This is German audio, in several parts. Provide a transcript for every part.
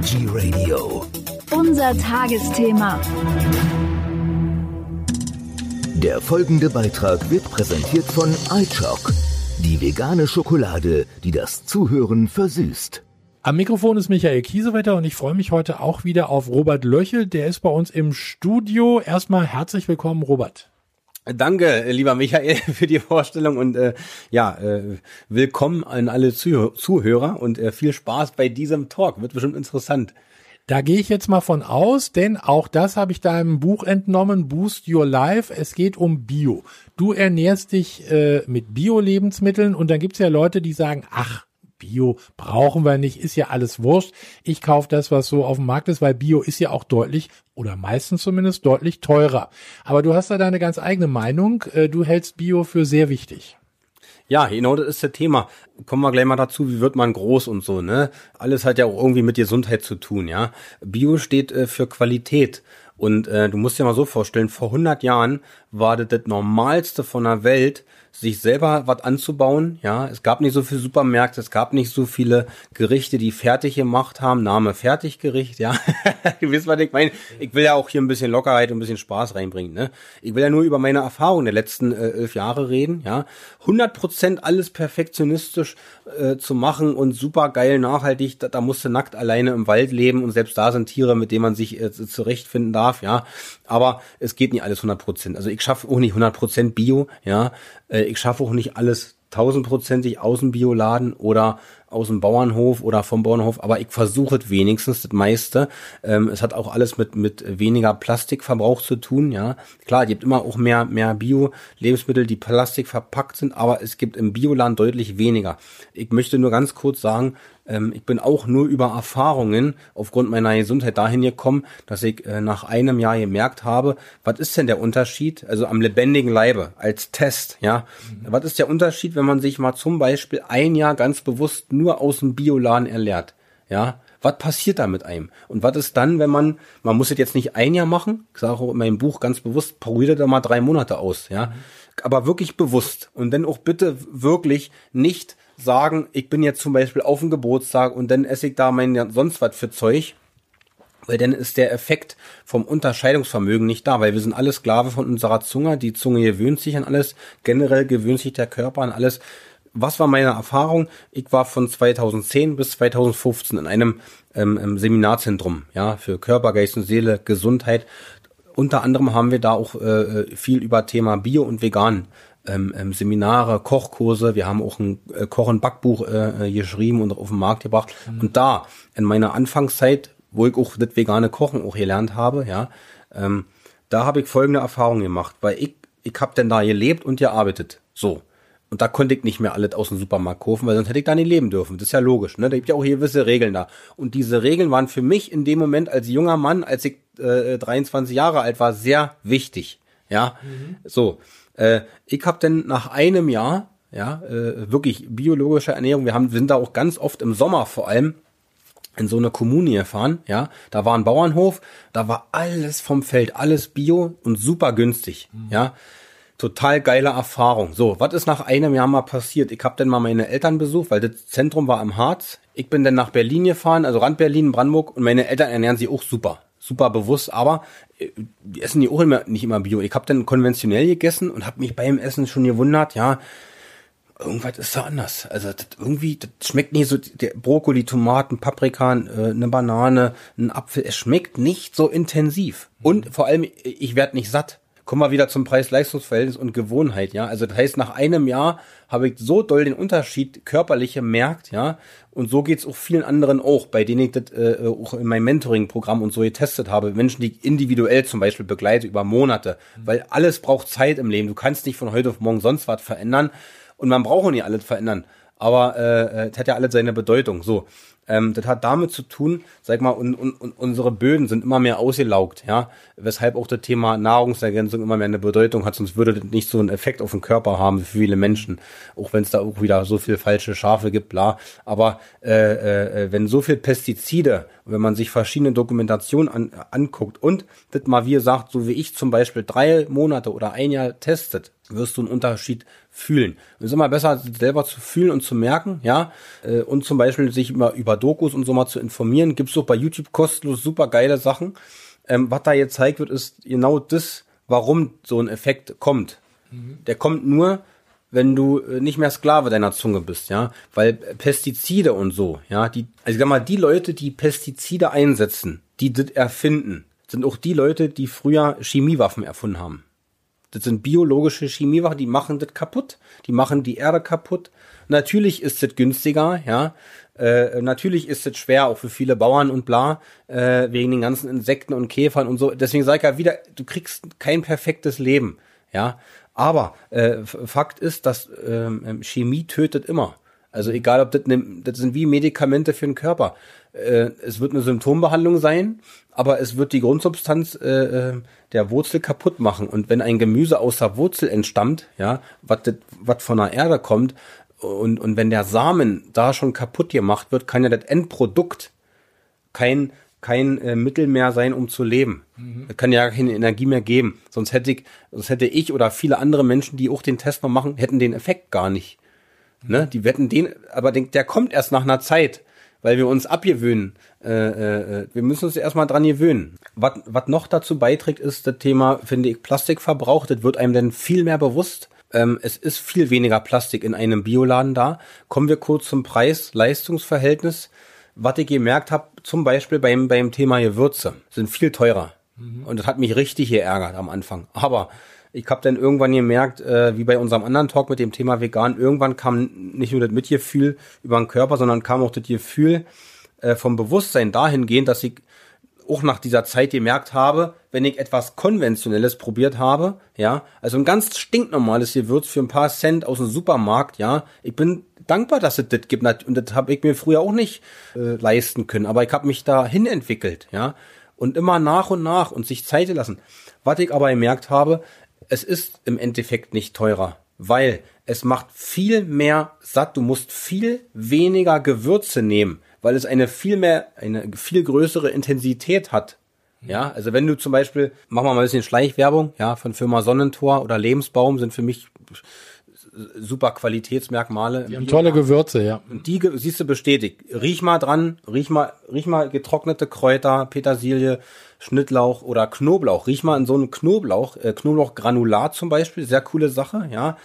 Veggie Radio. Unser Tagesthema. Der folgende Beitrag wird präsentiert von iChock, die vegane Schokolade, die das Zuhören versüßt. Am Mikrofon ist Michael Kiesewetter und ich freue mich heute auch wieder auf Robert Löchel. Der ist bei uns im Studio. Erstmal herzlich willkommen, Robert. Danke, lieber Michael, für die Vorstellung und äh, ja, äh, willkommen an alle Zuh Zuhörer und äh, viel Spaß bei diesem Talk. Wird bestimmt interessant. Da gehe ich jetzt mal von aus, denn auch das habe ich da im Buch entnommen, Boost Your Life. Es geht um Bio. Du ernährst dich äh, mit Bio-Lebensmitteln und dann gibt es ja Leute, die sagen, ach, Bio brauchen wir nicht, ist ja alles wurscht. Ich kaufe das, was so auf dem Markt ist, weil Bio ist ja auch deutlich oder meistens zumindest deutlich teurer. Aber du hast da deine ganz eigene Meinung. Äh, du hältst Bio für sehr wichtig. Ja, genau, das ist das Thema. Kommen wir gleich mal dazu, wie wird man groß und so, ne? Alles hat ja auch irgendwie mit Gesundheit zu tun, ja. Bio steht äh, für Qualität. Und äh, du musst dir mal so vorstellen, vor 100 Jahren war das das Normalste von der Welt, sich selber was anzubauen. Ja, es gab nicht so viele Supermärkte, es gab nicht so viele Gerichte, die fertig gemacht haben. Name Fertiggericht, ja. du wisst, was ich meine. Ich will ja auch hier ein bisschen Lockerheit und ein bisschen Spaß reinbringen. Ne? Ich will ja nur über meine Erfahrungen der letzten äh, elf Jahre reden. Ja, 100 Prozent alles perfektionistisch äh, zu machen und super geil nachhaltig. Da, da musst du nackt alleine im Wald leben und selbst da sind Tiere, mit denen man sich äh, zurechtfinden darf. Ja, aber es geht nicht alles 100 Prozent. Also ich schaffe auch nicht 100 Prozent Bio. Ja, ich schaffe auch nicht alles tausendprozentig aus dem Bioladen oder aus dem Bauernhof oder vom Bauernhof, aber ich versuche wenigstens das meiste. Ähm, es hat auch alles mit mit weniger Plastikverbrauch zu tun, ja. Klar, es gibt immer auch mehr mehr Bio-Lebensmittel, die Plastik verpackt sind, aber es gibt im Bioladen deutlich weniger. Ich möchte nur ganz kurz sagen, ähm, ich bin auch nur über Erfahrungen aufgrund meiner Gesundheit dahin gekommen, dass ich äh, nach einem Jahr gemerkt habe, was ist denn der Unterschied, also am lebendigen Leibe als Test, ja, mhm. was ist der Unterschied, wenn man sich mal zum Beispiel ein Jahr ganz bewusst nur aus dem Bioladen erlehrt, ja, was passiert da mit einem? Und was ist dann, wenn man, man muss es jetzt nicht ein Jahr machen, ich sage auch in meinem Buch ganz bewusst, probiert da mal drei Monate aus, ja, aber wirklich bewusst und dann auch bitte wirklich nicht sagen, ich bin jetzt zum Beispiel auf dem Geburtstag und dann esse ich da mein sonst was für Zeug, weil dann ist der Effekt vom Unterscheidungsvermögen nicht da, weil wir sind alle Sklave von unserer Zunge, die Zunge gewöhnt sich an alles, generell gewöhnt sich der Körper an alles. Was war meine Erfahrung? Ich war von 2010 bis 2015 in einem ähm, Seminarzentrum, ja, für Körper, Geist und Seele, Gesundheit. Unter anderem haben wir da auch äh, äh viel über Thema Bio und Vegan ähm, ähm, Seminare, Kochkurse. Wir haben auch ein äh, Koch- und Backbuch äh, äh, geschrieben und auf den Markt gebracht. Mhm. Und da, in meiner Anfangszeit, wo ich auch das vegane Kochen auch gelernt habe, ja, ähm, da habe ich folgende Erfahrung gemacht, weil ich, ich habe denn da gelebt und gearbeitet. So. Und da konnte ich nicht mehr alles aus dem Supermarkt kaufen, weil sonst hätte ich da nicht leben dürfen. Das ist ja logisch. Ne? Da gibt ja auch gewisse Regeln da. Und diese Regeln waren für mich in dem Moment als junger Mann, als ich äh, 23 Jahre alt war, sehr wichtig. Ja, mhm. so. Äh, ich habe dann nach einem Jahr, ja, äh, wirklich biologische Ernährung, wir haben, wir sind da auch ganz oft im Sommer vor allem in so eine Kommune gefahren, ja, da war ein Bauernhof, da war alles vom Feld, alles bio und super günstig, mhm. ja. Total geile Erfahrung. So, was ist nach einem Jahr mal passiert? Ich habe dann mal meine Eltern besucht, weil das Zentrum war am Harz. Ich bin dann nach Berlin gefahren, also Rand Berlin, Brandenburg und meine Eltern ernähren sich auch super super bewusst, aber äh, die essen die auch immer, nicht immer Bio. Ich habe dann konventionell gegessen und habe mich beim Essen schon gewundert, ja, irgendwas ist da anders. Also das irgendwie, das schmeckt nicht so, der Brokkoli, Tomaten, Paprika, äh, eine Banane, ein Apfel, es schmeckt nicht so intensiv. Und vor allem, ich werde nicht satt kommen wir wieder zum Preis-Leistungs-Verhältnis und Gewohnheit, ja. Also das heißt, nach einem Jahr habe ich so doll den Unterschied körperlich gemerkt, ja. Und so geht's auch vielen anderen auch, bei denen ich das äh, auch in meinem Mentoring-Programm und so getestet habe. Menschen, die ich individuell zum Beispiel begleite über Monate. Mhm. Weil alles braucht Zeit im Leben. Du kannst nicht von heute auf morgen sonst was verändern. Und man braucht auch nicht alles verändern. Aber äh, es hat ja alles seine Bedeutung. So. Ähm, das hat damit zu tun, sag mal, und, und, und unsere Böden sind immer mehr ausgelaugt, ja, weshalb auch das Thema Nahrungsergänzung immer mehr eine Bedeutung hat, sonst würde das nicht so einen Effekt auf den Körper haben für viele Menschen, auch wenn es da auch wieder so viel falsche Schafe gibt, bla. Aber äh, äh, wenn so viel Pestizide, wenn man sich verschiedene Dokumentationen an, anguckt und das mal wie gesagt, so wie ich zum Beispiel drei Monate oder ein Jahr testet, wirst du einen Unterschied fühlen. Es ist immer besser, selber zu fühlen und zu merken, ja, äh, und zum Beispiel sich immer über Dokus und so mal zu informieren. Gibt's auch bei YouTube kostenlos super geile Sachen. Ähm, was da jetzt zeigt wird, ist genau das, warum so ein Effekt kommt. Mhm. Der kommt nur, wenn du äh, nicht mehr Sklave deiner Zunge bist, ja, weil Pestizide und so, ja, die, also ich sag mal, die Leute, die Pestizide einsetzen, die das erfinden, sind auch die Leute, die früher Chemiewaffen erfunden haben. Das sind biologische Chemiewaffen, die machen das kaputt, die machen die Erde kaputt. Natürlich ist es günstiger, ja. Äh, natürlich ist es schwer, auch für viele Bauern und bla, äh, wegen den ganzen Insekten und Käfern und so. Deswegen sage ich ja wieder, du kriegst kein perfektes Leben, ja. Aber äh, Fakt ist, dass ähm, Chemie tötet immer. Also egal, ob das, ne, das sind wie Medikamente für den Körper. Äh, es wird eine Symptombehandlung sein, aber es wird die Grundsubstanz äh, äh der Wurzel kaputt machen. Und wenn ein Gemüse aus der Wurzel entstammt, ja, was von der Erde kommt, und, und wenn der Samen da schon kaputt gemacht wird, kann ja das Endprodukt kein kein äh, Mittel mehr sein, um zu leben. Mhm. Das kann ja keine Energie mehr geben. Sonst hätte ich, sonst hätte ich oder viele andere Menschen, die auch den Test mal machen, hätten den Effekt gar nicht. Ne? Die wetten den, aber den, der kommt erst nach einer Zeit, weil wir uns abgewöhnen. Äh, äh, wir müssen uns erstmal dran gewöhnen. Was, was noch dazu beiträgt, ist das Thema, finde ich, Plastikverbrauch. Das wird einem dann viel mehr bewusst. Ähm, es ist viel weniger Plastik in einem Bioladen da. Kommen wir kurz zum Preis-Leistungsverhältnis was ich gemerkt habe, zum Beispiel beim, beim Thema Gewürze, sind viel teurer. Mhm. Und das hat mich richtig geärgert am Anfang. Aber ich habe dann irgendwann gemerkt, äh, wie bei unserem anderen Talk mit dem Thema vegan, irgendwann kam nicht nur das Mitgefühl über den Körper, sondern kam auch das Gefühl äh, vom Bewusstsein dahingehend, dass ich auch nach dieser Zeit gemerkt habe, wenn ich etwas Konventionelles probiert habe, ja, also ein ganz stinknormales Gewürz für ein paar Cent aus dem Supermarkt, ja, ich bin dankbar, dass es das gibt und das habe ich mir früher auch nicht äh, leisten können, aber ich habe mich dahin entwickelt, ja, und immer nach und nach und sich Zeit lassen. Was ich aber gemerkt habe, es ist im Endeffekt nicht teurer, weil es macht viel mehr satt, du musst viel weniger Gewürze nehmen weil es eine viel mehr, eine viel größere Intensität hat. Ja, also wenn du zum Beispiel, machen wir mal ein bisschen Schleichwerbung, ja, von Firma Sonnentor oder Lebensbaum sind für mich super Qualitätsmerkmale. Die haben tolle Gewürze, ja. Und die siehst du bestätigt. Riech mal dran, riech mal, riech mal getrocknete Kräuter, Petersilie, Schnittlauch oder Knoblauch. Riech mal in so einen Knoblauch, äh, Knoblauchgranulat zum Beispiel, sehr coole Sache, ja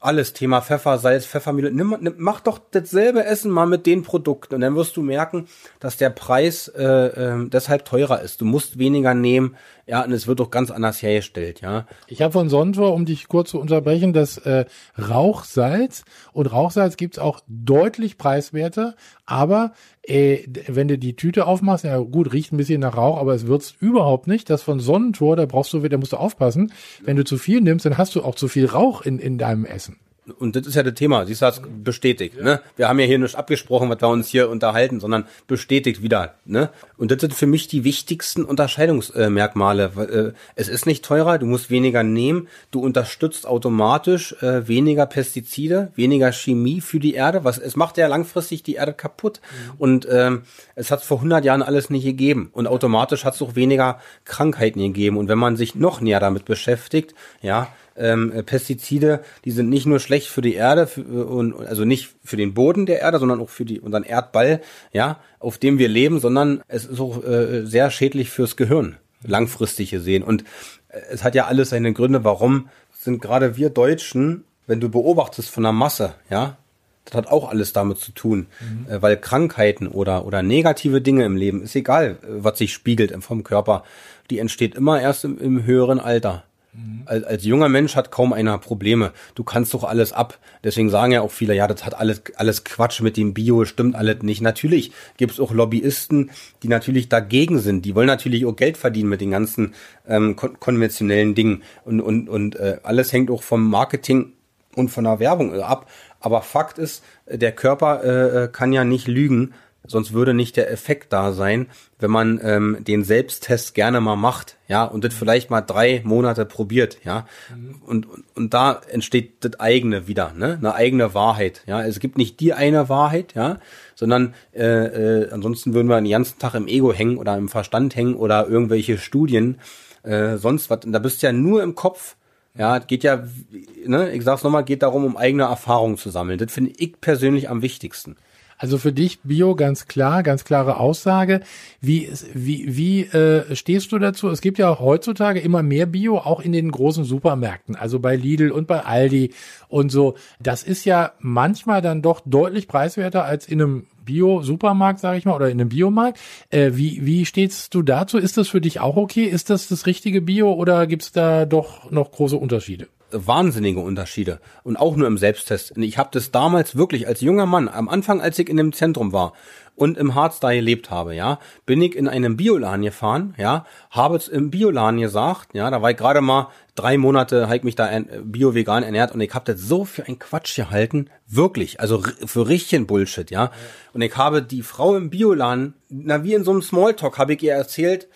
alles Thema Pfeffer, Salz, Pfeffermühle. Nimm, nimm, mach doch dasselbe Essen mal mit den Produkten und dann wirst du merken, dass der Preis äh, äh, deshalb teurer ist. Du musst weniger nehmen, ja, und es wird doch ganz anders hergestellt, ja. Ich habe von Sontor, um dich kurz zu unterbrechen, das äh, Rauchsalz und Rauchsalz gibt's auch deutlich preiswerter, aber äh, wenn du die Tüte aufmachst, ja gut, riecht ein bisschen nach Rauch, aber es würzt überhaupt nicht. Das von Sonnentor, da brauchst du, da musst du aufpassen. Wenn du zu viel nimmst, dann hast du auch zu viel Rauch in, in deinem Essen und das ist ja das Thema, siehst du, das bestätigt, ja. ne? Wir haben ja hier nicht abgesprochen, was wir uns hier unterhalten, sondern bestätigt wieder, ne? Und das sind für mich die wichtigsten Unterscheidungsmerkmale. Äh, es ist nicht teurer, du musst weniger nehmen, du unterstützt automatisch äh, weniger Pestizide, weniger Chemie für die Erde, was es macht ja langfristig die Erde kaputt mhm. und ähm, es hat vor 100 Jahren alles nicht gegeben und automatisch hat es auch weniger Krankheiten gegeben und wenn man sich noch näher damit beschäftigt, ja, ähm, Pestizide, die sind nicht nur schlecht für die Erde, für, und, also nicht für den Boden der Erde, sondern auch für die, unseren Erdball, ja, auf dem wir leben, sondern es ist auch äh, sehr schädlich fürs Gehirn, langfristig gesehen. Und äh, es hat ja alles seine Gründe, warum sind gerade wir Deutschen, wenn du beobachtest von der Masse, ja, das hat auch alles damit zu tun, mhm. äh, weil Krankheiten oder, oder negative Dinge im Leben, ist egal, äh, was sich spiegelt vom Körper, die entsteht immer erst im, im höheren Alter. Als, als junger Mensch hat kaum einer Probleme. Du kannst doch alles ab. Deswegen sagen ja auch viele, ja, das hat alles, alles Quatsch mit dem Bio, stimmt alles nicht. Natürlich gibt es auch Lobbyisten, die natürlich dagegen sind. Die wollen natürlich auch Geld verdienen mit den ganzen ähm, kon konventionellen Dingen. Und, und, und äh, alles hängt auch vom Marketing und von der Werbung äh, ab. Aber Fakt ist, der Körper äh, äh kann ja nicht lügen sonst würde nicht der Effekt da sein, wenn man ähm, den Selbsttest gerne mal macht, ja, und das vielleicht mal drei Monate probiert, ja, mhm. und, und, und da entsteht das eigene wieder, ne, eine eigene Wahrheit, ja, es gibt nicht die eine Wahrheit, ja, sondern äh, äh, ansonsten würden wir den ganzen Tag im Ego hängen oder im Verstand hängen oder irgendwelche Studien, äh, sonst was, da bist du ja nur im Kopf, Ja, geht ja, ne, ich sag's nochmal, geht darum, um eigene Erfahrungen zu sammeln. Das finde ich persönlich am wichtigsten. Also für dich Bio ganz klar, ganz klare Aussage. Wie, wie, wie äh, stehst du dazu? Es gibt ja auch heutzutage immer mehr Bio, auch in den großen Supermärkten, also bei Lidl und bei Aldi und so. Das ist ja manchmal dann doch deutlich preiswerter als in einem Bio-Supermarkt, sage ich mal, oder in einem Biomarkt. Äh, wie, wie stehst du dazu? Ist das für dich auch okay? Ist das das richtige Bio oder gibt's da doch noch große Unterschiede? Wahnsinnige Unterschiede und auch nur im Selbsttest. Ich habe das damals wirklich als junger Mann, am Anfang, als ich in dem Zentrum war und im Harz da gelebt habe, ja, bin ich in einem Bioladen gefahren, ja, habe es im Bioladen gesagt, ja, da war ich gerade mal drei Monate, habe ich mich da bio-vegan ernährt und ich habe das so für ein Quatsch gehalten, wirklich, also für richtigen Bullshit, ja. Und ich habe die Frau im Bioladen, na wie in so einem Smalltalk, habe ich ihr erzählt,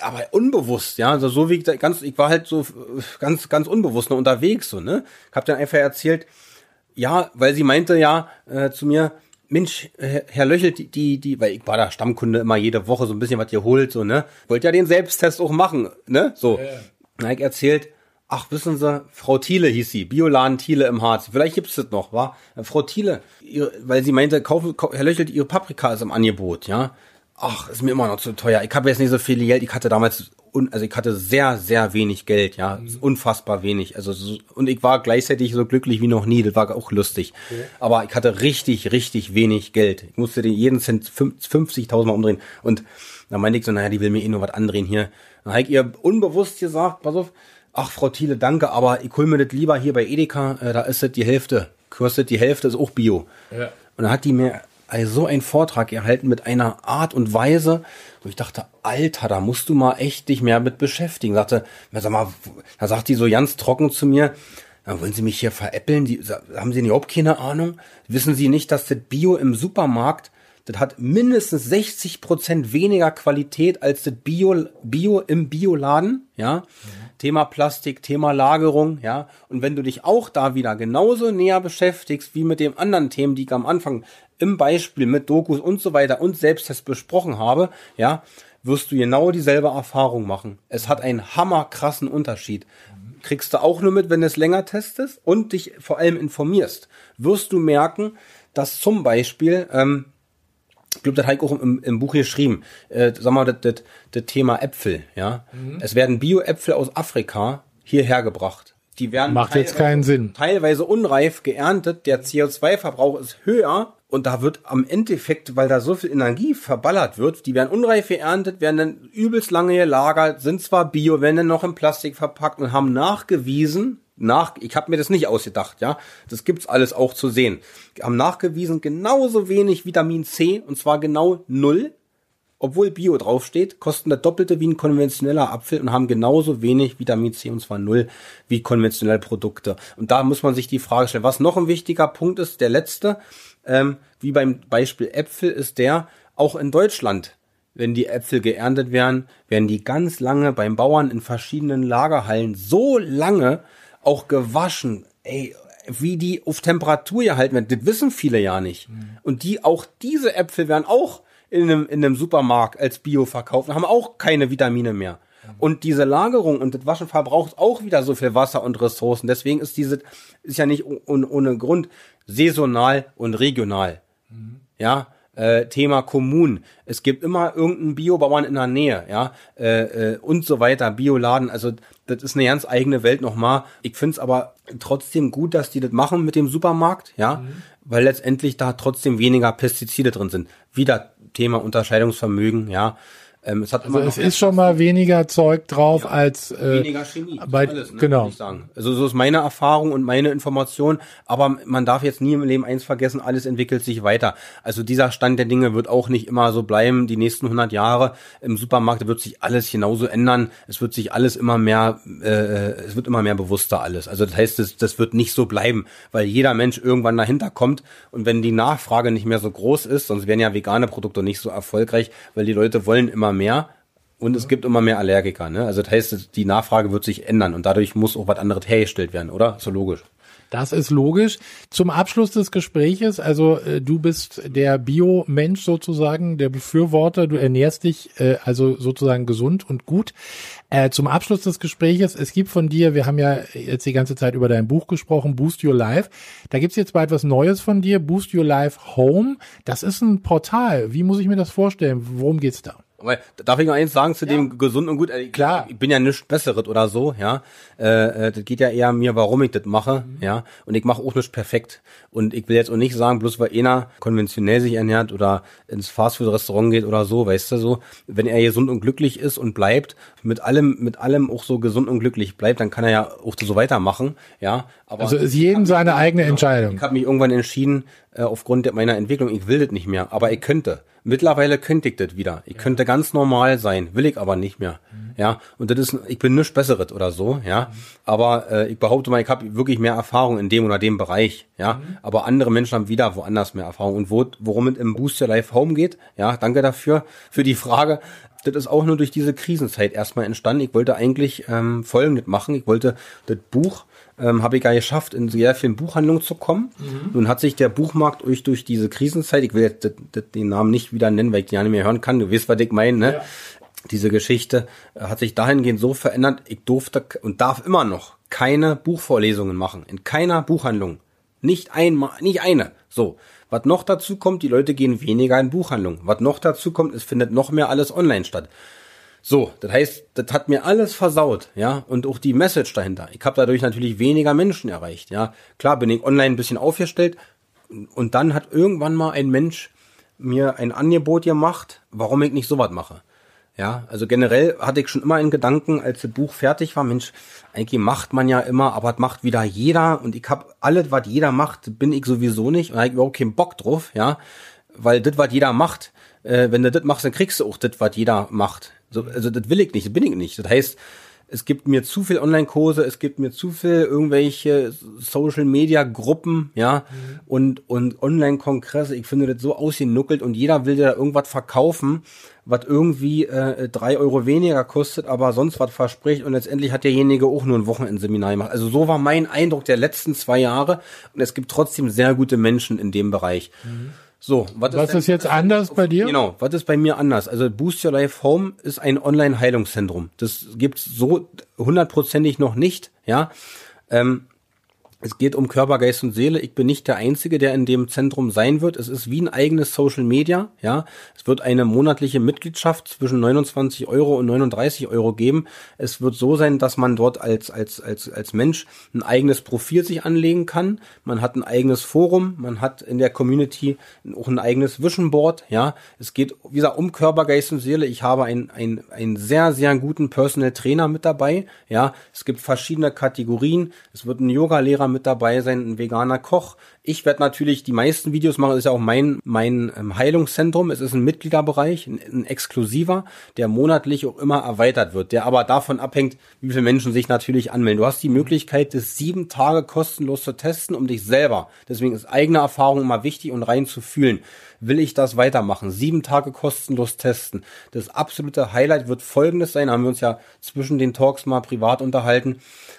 aber unbewusst, ja, also so wie ich ganz, ich war halt so ganz, ganz unbewusst noch unterwegs, so, ne? Ich hab dann einfach erzählt, ja, weil sie meinte ja äh, zu mir, Mensch, Herr Löchel, die, die, die, weil ich war da Stammkunde immer jede Woche so ein bisschen was ihr holt, so, ne? Wollt ja den Selbsttest auch machen, ne? So. Ja. Dann hab ich erzählt, ach, wissen Sie, Frau Thiele hieß sie, Bioladen Thiele im Harz. Vielleicht gibt's das noch, war? Frau Thiele, ihr, weil sie meinte, kaufen, Herr Löchel, ihre Paprika ist im Angebot, ja? Ach, ist mir immer noch zu teuer. Ich habe jetzt nicht so viel Geld. Ich hatte damals, un, also ich hatte sehr, sehr wenig Geld, ja, mhm. unfassbar wenig. Also so, und ich war gleichzeitig so glücklich wie noch nie. Das war auch lustig. Okay. Aber ich hatte richtig, richtig wenig Geld. Ich musste den jeden Cent 50.000 Mal umdrehen. Und dann meinte ich so, naja, die will mir eh nur was andrehen hier. Dann habe ich ihr unbewusst gesagt, pass auf, ach Frau Thiele, danke, aber ich hol mir das lieber hier bei Edeka. Äh, da ist das die Hälfte, kostet die Hälfte, ist auch Bio. Ja. Und dann hat die mir also so einen Vortrag erhalten mit einer Art und Weise, wo ich dachte, Alter, da musst du mal echt dich mehr mit beschäftigen. Sagte, sag mal, da sagt die so ganz trocken zu mir, dann wollen Sie mich hier veräppeln? Die, haben Sie überhaupt keine Ahnung? Wissen Sie nicht, dass das Bio im Supermarkt, das hat mindestens 60 Prozent weniger Qualität als das Bio, Bio im Bioladen, ja? Mhm. Thema Plastik, Thema Lagerung, ja. Und wenn du dich auch da wieder genauso näher beschäftigst wie mit den anderen Themen, die ich am Anfang im Beispiel mit Dokus und so weiter und Selbsttest besprochen habe, ja, wirst du genau dieselbe Erfahrung machen. Es hat einen hammerkrassen Unterschied. Kriegst du auch nur mit, wenn du es länger testest und dich vor allem informierst, wirst du merken, dass zum Beispiel, ähm, ich glaube, das ich auch im, im Buch geschrieben, äh, sag mal, das, das, das Thema Äpfel, ja. Mhm. Es werden Bio-Äpfel aus Afrika hierher gebracht. Die werden Macht jetzt keinen Sinn. Teilweise unreif geerntet. Der CO2-Verbrauch ist höher und da wird am Endeffekt, weil da so viel Energie verballert wird, die werden unreif geerntet, werden dann übelst lange gelagert, sind zwar bio, werden dann noch in Plastik verpackt und haben nachgewiesen, nach, ich habe mir das nicht ausgedacht, ja, das gibt's alles auch zu sehen, haben nachgewiesen genauso wenig Vitamin C und zwar genau null, obwohl Bio draufsteht, kosten das Doppelte wie ein konventioneller Apfel und haben genauso wenig Vitamin C und zwar null wie konventionelle Produkte. Und da muss man sich die Frage stellen, was noch ein wichtiger Punkt ist, der letzte, ähm, wie beim Beispiel Äpfel ist der auch in Deutschland, wenn die Äpfel geerntet werden, werden die ganz lange beim Bauern in verschiedenen Lagerhallen so lange auch gewaschen, ey, wie die auf Temperatur gehalten werden. Das wissen viele ja nicht. Mhm. Und die, auch diese Äpfel werden auch in einem, in einem Supermarkt als Bio verkauft und haben auch keine Vitamine mehr. Mhm. Und diese Lagerung und das Waschen verbraucht auch wieder so viel Wasser und Ressourcen. Deswegen ist diese, ist ja nicht ohne, ohne Grund saisonal und regional. Mhm. Ja, äh, Thema Kommun. Es gibt immer irgendeinen Biobauern in der Nähe, ja, äh, äh, und so weiter, Bioladen. Also das ist eine ganz eigene Welt nochmal. Ich finde es aber trotzdem gut, dass die das machen mit dem Supermarkt, ja, mhm. weil letztendlich da trotzdem weniger Pestizide drin sind. Wieder Thema Unterscheidungsvermögen, ja. Ähm, es hat also es ist schon mal weniger Zeug drauf ja, als äh, weniger Chemie. Bei, alles, ne, genau. Also so ist meine Erfahrung und meine Information. Aber man darf jetzt nie im Leben eins vergessen: Alles entwickelt sich weiter. Also dieser Stand der Dinge wird auch nicht immer so bleiben. Die nächsten 100 Jahre im Supermarkt wird sich alles genauso ändern. Es wird sich alles immer mehr, äh, es wird immer mehr bewusster alles. Also das heißt, das, das wird nicht so bleiben, weil jeder Mensch irgendwann dahinter kommt. Und wenn die Nachfrage nicht mehr so groß ist, sonst wären ja vegane Produkte nicht so erfolgreich, weil die Leute wollen immer mehr und es gibt immer mehr Allergiker. Ne? Also das heißt, die Nachfrage wird sich ändern und dadurch muss auch was anderes hergestellt werden, oder? So logisch. Das ist logisch. Zum Abschluss des Gespräches, also äh, du bist der Bio-Mensch sozusagen, der Befürworter, du ernährst dich äh, also sozusagen gesund und gut. Äh, zum Abschluss des Gespräches, es gibt von dir, wir haben ja jetzt die ganze Zeit über dein Buch gesprochen, Boost Your Life. Da gibt's jetzt bald was Neues von dir, Boost Your Life Home. Das ist ein Portal. Wie muss ich mir das vorstellen? Worum geht's da? Aber darf ich noch eins sagen zu ja. dem gesund und gut? Äh, Klar. Ich bin ja nichts Besseres oder so, ja. Äh, äh, das geht ja eher mir, warum ich das mache, mhm. ja. Und ich mache auch nichts perfekt. Und ich will jetzt auch nicht sagen, bloß weil einer konventionell sich ernährt oder ins Fastfood-Restaurant geht oder so, weißt du so. Wenn er gesund und glücklich ist und bleibt, mit allem, mit allem auch so gesund und glücklich bleibt, dann kann er ja auch so weitermachen, ja. Aber also ist jedem seine eigene Entscheidung. Ich habe mich irgendwann entschieden, äh, aufgrund meiner Entwicklung, ich will das nicht mehr, aber ich könnte. Mittlerweile könnte ich das wieder. Ich ja. könnte ganz normal sein, will ich aber nicht mehr. Mhm. Ja, und das ist, ich bin nichts Besseres oder so, ja. Mhm. Aber äh, ich behaupte mal, ich habe wirklich mehr Erfahrung in dem oder dem Bereich, ja. Mhm. Aber andere Menschen haben wieder woanders mehr Erfahrung. Und wo, worum es im Booster Life Home geht, ja, danke dafür, für die Frage. Das ist auch nur durch diese Krisenzeit erstmal entstanden. Ich wollte eigentlich ähm, Folgendes machen. Ich wollte das Buch ähm, habe ich ja geschafft, in sehr vielen Buchhandlungen zu kommen. Mhm. Nun hat sich der Buchmarkt durch, durch diese Krisenzeit, ich will jetzt den Namen nicht wieder nennen, weil ich die ja nicht mehr hören kann, du weißt, was ich meine, ne? Ja. Diese Geschichte äh, hat sich dahingehend so verändert, ich durfte und darf immer noch keine Buchvorlesungen machen, in keiner Buchhandlung. Nicht einmal, nicht eine. So. Was noch dazu kommt, die Leute gehen weniger in Buchhandlungen. Was noch dazu kommt, es findet noch mehr alles online statt. So, das heißt, das hat mir alles versaut, ja, und auch die Message dahinter. Ich habe dadurch natürlich weniger Menschen erreicht, ja. Klar bin ich online ein bisschen aufgestellt und dann hat irgendwann mal ein Mensch mir ein Angebot gemacht, warum ich nicht sowas mache. Ja, also generell hatte ich schon immer einen Gedanken, als das Buch fertig war, Mensch, eigentlich macht man ja immer, aber das macht wieder jeder und ich habe alles, was jeder macht, bin ich sowieso nicht und habe überhaupt keinen Bock drauf, ja, weil das, was jeder macht, äh, wenn du das machst, dann kriegst du auch das, was jeder macht. So, also das will ich nicht, das bin ich nicht. Das heißt, es gibt mir zu viel Online-Kurse, es gibt mir zu viel irgendwelche Social-Media-Gruppen, ja, mhm. und, und Online-Kongresse. Ich finde das so ausgenuckelt und jeder will dir da irgendwas verkaufen, was irgendwie äh, drei Euro weniger kostet, aber sonst was verspricht und letztendlich hat derjenige auch nur ein Wochenendseminar gemacht. Also so war mein Eindruck der letzten zwei Jahre und es gibt trotzdem sehr gute Menschen in dem Bereich. Mhm. So, was, was ist, ist jetzt anders bei dir? Genau, was ist bei mir anders? Also Boost Your Life Home ist ein Online-Heilungszentrum. Das gibt's so hundertprozentig noch nicht, ja. Ähm, es geht um Körper, Geist und Seele. Ich bin nicht der Einzige, der in dem Zentrum sein wird. Es ist wie ein eigenes Social Media. Ja, es wird eine monatliche Mitgliedschaft zwischen 29 Euro und 39 Euro geben. Es wird so sein, dass man dort als als als als Mensch ein eigenes Profil sich anlegen kann. Man hat ein eigenes Forum. Man hat in der Community auch ein eigenes Vision Board. Ja, es geht wie gesagt um Körper, Geist und Seele. Ich habe einen ein, einen sehr sehr guten Personal Trainer mit dabei. Ja, es gibt verschiedene Kategorien. Es wird ein Yoga Lehrer Veganer mit dabei sein, ein veganer Koch. Ich werde natürlich die meisten Videos machen, das ist ja auch mein, mein ähm, Heilungszentrum. Es ist ein Mitgliederbereich, ein, ein exklusiver, der monatlich auch immer erweitert wird, der aber davon abhängt, wie viele Menschen sich natürlich anmelden. Du hast die Möglichkeit, das sieben Tage kostenlos zu testen, um dich selber. Deswegen ist eigene Erfahrung immer wichtig und rein zu fühlen will ich das weitermachen. Sieben Tage kostenlos testen. Das absolute Highlight wird folgendes sein, haben wir uns ja zwischen den Talks mal privat unterhalten.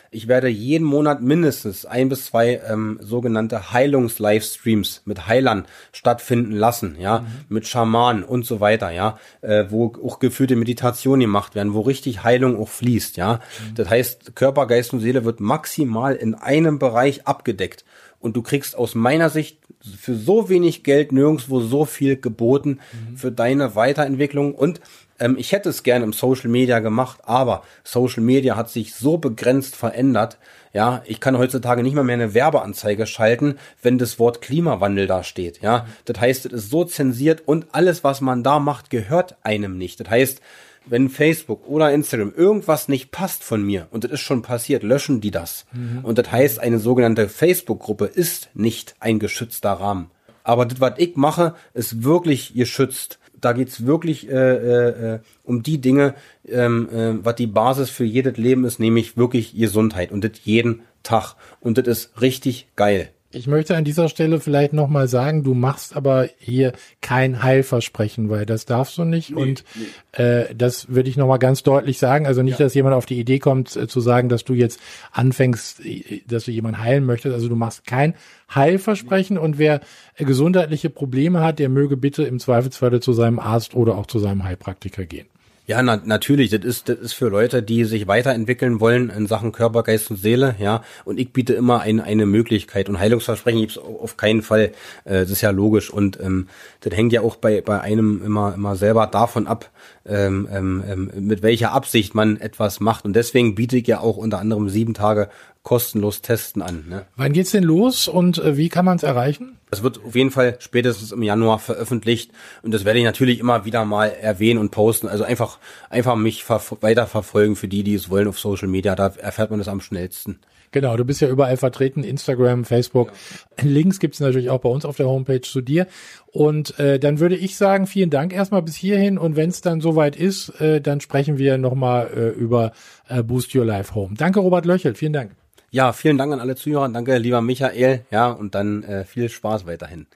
Ich werde jeden Monat mindestens ein bis zwei ähm, sogenannte Heilungs-Livestreams mit Heilern stattfinden lassen, ja, mhm. mit Schamanen und so weiter, ja, äh, wo auch geführte Meditationen gemacht werden, wo richtig Heilung auch fließt, ja. Mhm. Das heißt, Körper, Geist und Seele wird maximal in einem Bereich abgedeckt und du kriegst aus meiner Sicht für so wenig Geld nirgendwo so viel geboten mhm. für deine Weiterentwicklung und ähm, ich hätte es gerne im Social Media gemacht, aber Social Media hat sich so begrenzt verändert. Ja, ich kann heutzutage nicht mal mehr eine Werbeanzeige schalten, wenn das Wort Klimawandel da steht. Ja, das heißt, es ist so zensiert und alles, was man da macht, gehört einem nicht. Das heißt, wenn Facebook oder Instagram irgendwas nicht passt von mir, und das ist schon passiert, löschen die das. Mhm. Und das heißt, eine sogenannte Facebook-Gruppe ist nicht ein geschützter Rahmen. Aber das, was ich mache, ist wirklich geschützt da geht's wirklich äh, äh, äh, um die Dinge, ähm, äh, was die Basis für jedes Leben ist, nämlich wirklich Gesundheit und das jeden Tag. Und das ist richtig geil. Ich möchte an dieser Stelle vielleicht nochmal sagen, du machst aber hier kein Heilversprechen, weil das darfst du nicht. Nee, und nee. Äh, das würde ich nochmal ganz deutlich sagen. Also nicht, ja. dass jemand auf die Idee kommt äh, zu sagen, dass du jetzt anfängst, äh, dass du jemanden heilen möchtest. Also du machst kein Heilversprechen und wer äh, gesundheitliche Probleme hat, der möge bitte im Zweifelsfall zu seinem Arzt oder auch zu seinem Heilpraktiker gehen. Ja, na, natürlich. Das ist, das ist für Leute, die sich weiterentwickeln wollen in Sachen Körper, Geist und Seele, ja. Und ich biete immer ein, eine Möglichkeit. Und Heilungsversprechen gibt's auf keinen Fall. Äh, das ist ja logisch. Und ähm, das hängt ja auch bei, bei einem immer, immer selber davon ab, ähm, ähm, ähm mit welcher Absicht man etwas macht. Und deswegen biete ich ja auch unter anderem sieben Tage kostenlos testen an. Ne? Wann geht's denn los und äh, wie kann man es erreichen? Es wird auf jeden Fall spätestens im Januar veröffentlicht und das werde ich natürlich immer wieder mal erwähnen und posten. Also einfach einfach mich weiter verfolgen für die, die es wollen auf Social Media. Da erfährt man das am schnellsten. Genau, du bist ja überall vertreten, Instagram, Facebook. Ja. Links gibt's natürlich auch bei uns auf der Homepage zu dir. Und äh, dann würde ich sagen, vielen Dank erstmal bis hierhin. Und wenn es dann soweit ist, äh, dann sprechen wir nochmal äh, über äh, Boost Your Life Home. Danke, Robert Löchelt. Vielen Dank. Ja, vielen Dank an alle Zuhörer. Danke, lieber Michael. Ja, und dann äh, viel Spaß weiterhin.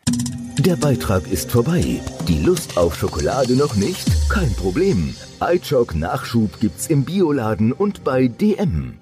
Der Beitrag ist vorbei. Die Lust auf Schokolade noch nicht? Kein Problem. iChock Nachschub gibt's im Bioladen und bei DM.